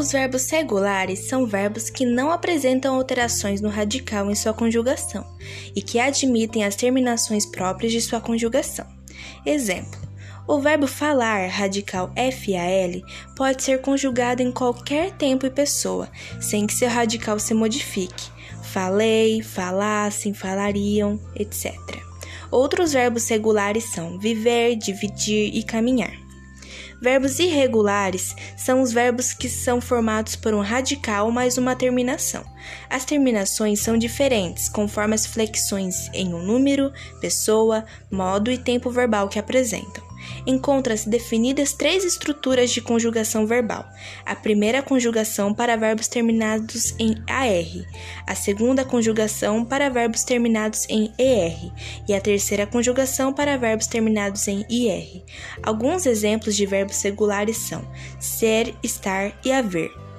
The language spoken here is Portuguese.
Os verbos regulares são verbos que não apresentam alterações no radical em sua conjugação e que admitem as terminações próprias de sua conjugação. Exemplo: o verbo falar, radical FAL, pode ser conjugado em qualquer tempo e pessoa, sem que seu radical se modifique. Falei, falassem, falariam, etc. Outros verbos regulares são viver, dividir e caminhar. Verbos irregulares são os verbos que são formados por um radical mais uma terminação. As terminações são diferentes conforme as flexões em um número, pessoa, modo e tempo verbal que apresentam encontram-se definidas três estruturas de conjugação verbal. A primeira conjugação para verbos terminados em AR, a segunda conjugação para verbos terminados em ER e a terceira conjugação para verbos terminados em IR. Alguns exemplos de verbos regulares são ser, estar e haver.